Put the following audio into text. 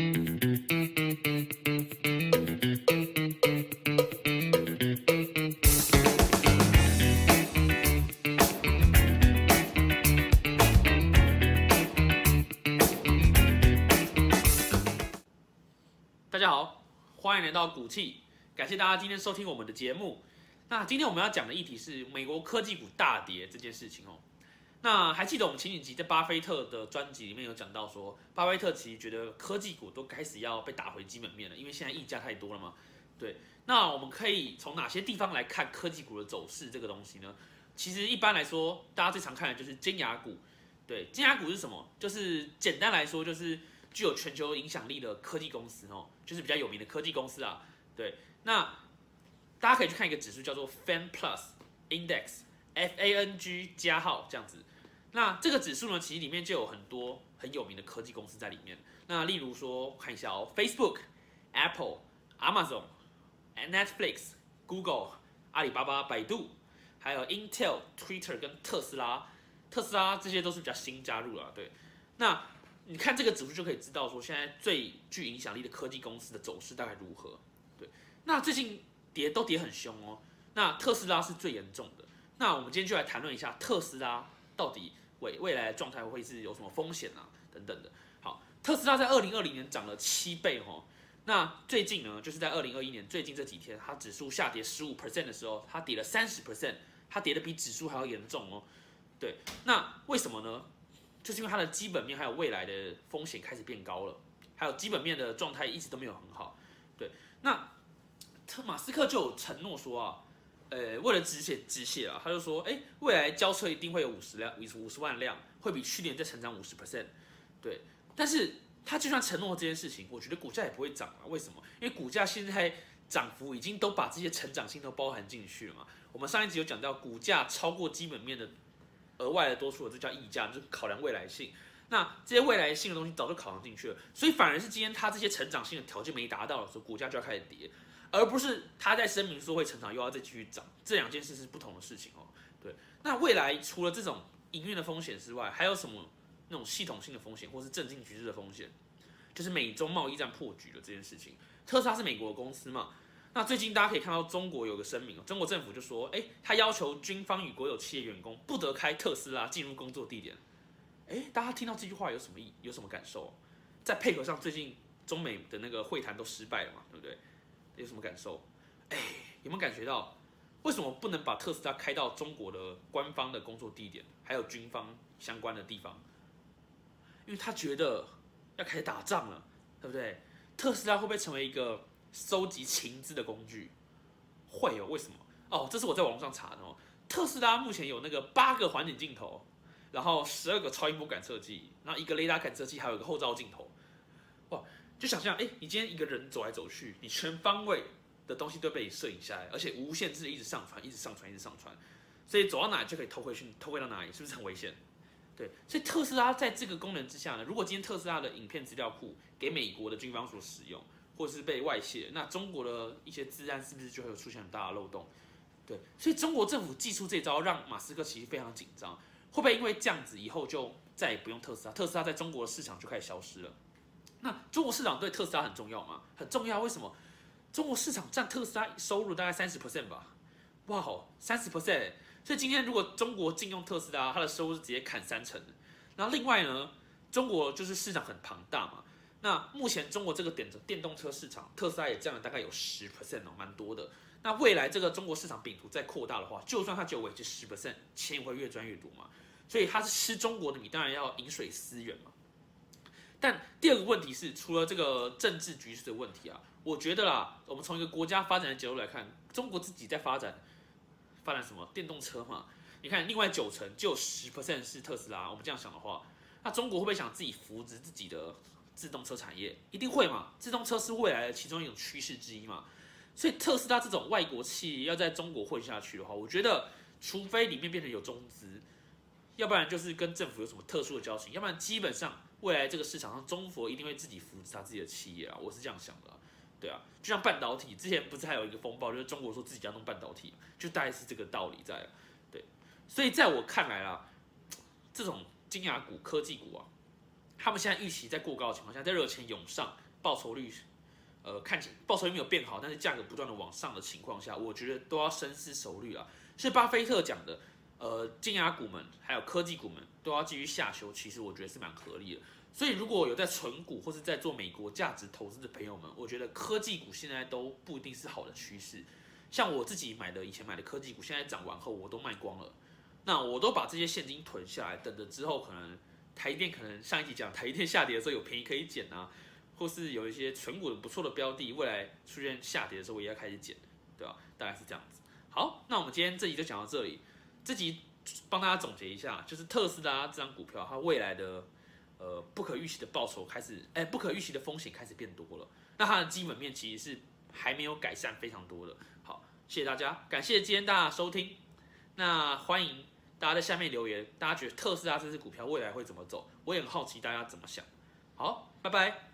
大家好，欢迎来到股气，感谢大家今天收听我们的节目。那今天我们要讲的议题是美国科技股大跌这件事情哦。那还记得我们前几集在巴菲特的专辑里面有讲到说，巴菲特其实觉得科技股都开始要被打回基本面了，因为现在溢价太多了嘛。对，那我们可以从哪些地方来看科技股的走势这个东西呢？其实一般来说，大家最常看的就是尖牙股。对，尖牙股是什么？就是简单来说，就是具有全球影响力的科技公司哦，就是比较有名的科技公司啊。对，那大家可以去看一个指数叫做 Fan Plus Index，F A N G 加号这样子。那这个指数呢，其实里面就有很多很有名的科技公司在里面。那例如说，看一下哦，Facebook、Apple、Amazon、Netflix、Google、阿里巴巴、百度，还有 Intel、Twitter 跟特斯拉。特斯拉这些都是比较新加入了，对。那你看这个指数就可以知道说，现在最具影响力的科技公司的走势大概如何。对。那最近跌都跌很凶哦。那特斯拉是最严重的。那我们今天就来谈论一下特斯拉到底未未来的状态会是有什么风险啊等等的。好，特斯拉在二零二零年涨了七倍哦。那最近呢，就是在二零二一年最近这几天，它指数下跌十五 percent 的时候，它跌了三十 percent，它跌的比指数还要严重哦。对，那为什么呢？就是因为它的基本面还有未来的风险开始变高了，还有基本面的状态一直都没有很好。对，那特马斯克就有承诺说啊，呃，为了止血止血啊，他就说，哎，未来交车一定会有五十辆，五十万辆，会比去年再成长五十 percent。对，但是他就算承诺这件事情，我觉得股价也不会涨啊。为什么？因为股价现在涨幅已经都把这些成长性都包含进去了嘛。我们上一集有讲到，股价超过基本面的。额外的多数的，这叫溢价，就是考量未来性。那这些未来性的东西早就考量进去了，所以反而是今天它这些成长性的条件没达到的时候，股价就要开始跌，而不是他在声明说会成长又要再继续涨，这两件事是不同的事情哦。对，那未来除了这种营运的风险之外，还有什么那种系统性的风险，或是政经局势的风险？就是美中贸易战破局的这件事情。特斯拉是美国公司嘛？那最近大家可以看到，中国有个声明哦，中国政府就说，哎，他要求军方与国有企业员工不得开特斯拉进入工作地点。哎，大家听到这句话有什么意，有什么感受？再配合上最近中美的那个会谈都失败了嘛，对不对？有什么感受？哎，有没有感觉到为什么不能把特斯拉开到中国的官方的工作地点，还有军方相关的地方？因为他觉得要开始打仗了，对不对？特斯拉会不会成为一个？收集情资的工具会有为什么？哦，这是我在网络上查的哦。特斯拉目前有那个八个环景镜头，然后十二个超音波感测器，然后一个雷达感测器，还有一个后照镜头。哇，就想象，哎，你今天一个人走来走去，你全方位的东西都被你摄影下来，而且无限制一直上传，一直上传，一直上传，所以走到哪就可以偷回去，偷回到哪里，是不是很危险？对，所以特斯拉在这个功能之下呢，如果今天特斯拉的影片资料库给美国的军方所使用。或是被外泄，那中国的一些治安是不是就会有出现很大的漏洞？对，所以中国政府祭出这招，让马斯克其实非常紧张，会不会因为这样子以后就再也不用特斯拉？特斯拉在中国的市场就开始消失了？那中国市场对特斯拉很重要吗？很重要，为什么？中国市场占特斯拉收入大概三十 percent 吧？哇哦，三十 percent！所以今天如果中国禁用特斯拉，它的收入是直接砍三成。那另外呢，中国就是市场很庞大嘛。那目前中国这个点的电动车市场，特斯拉也占了大概有十 percent 哦，蛮多的。那未来这个中国市场饼图再扩大的话，就算它只有维持十 percent，钱也会越赚越多嘛。所以它是吃中国的米，当然要饮水思源嘛。但第二个问题是，除了这个政治局势的问题啊，我觉得啦，我们从一个国家发展的角度来看，中国自己在发展发展什么电动车嘛？你看，另外九成就十 percent 是特斯拉。我们这样想的话，那中国会不会想自己扶植自己的？自动车产业一定会嘛？自动车是未来的其中一种趋势之一嘛？所以特斯拉这种外国企业要在中国混下去的话，我觉得除非里面变成有中资，要不然就是跟政府有什么特殊的交情，要不然基本上未来这个市场上中佛一定会自己扶持他自己的企业啊，我是这样想的。对啊，就像半导体之前不是还有一个风暴，就是中国说自己要弄半导体，就大概是这个道理在。对，所以在我看来啊，这种金牙股、科技股啊。他们现在预期在过高的情况下，在热钱涌上，报酬率，呃，看起报酬率没有变好，但是价格不断的往上的情况下，我觉得都要深思熟虑啊。是巴菲特讲的，呃，金牙股们还有科技股们都要继续下修，其实我觉得是蛮合理的。所以如果有在存股或是在做美国价值投资的朋友们，我觉得科技股现在都不一定是好的趋势。像我自己买的以前买的科技股，现在涨完后我都卖光了，那我都把这些现金囤下来，等着之后可能台电可能上一集讲台电下跌的时候有便宜可以捡啊，或是有一些存股的不错的标的，未来出现下跌的时候我也要开始捡，对吧？大概是这样子。好，那我们今天这集就讲到这里。这集帮大家总结一下，就是特斯拉这张股票它未来的呃不可预期的报酬开始，哎，不可预期的风险开始变多了。那它的基本面其实是还没有改善非常多的。好，谢谢大家，感谢今天大家收听。那欢迎大家在下面留言，大家觉得特斯拉这只股票未来会怎么走？我也很好奇大家怎么想。好，拜拜。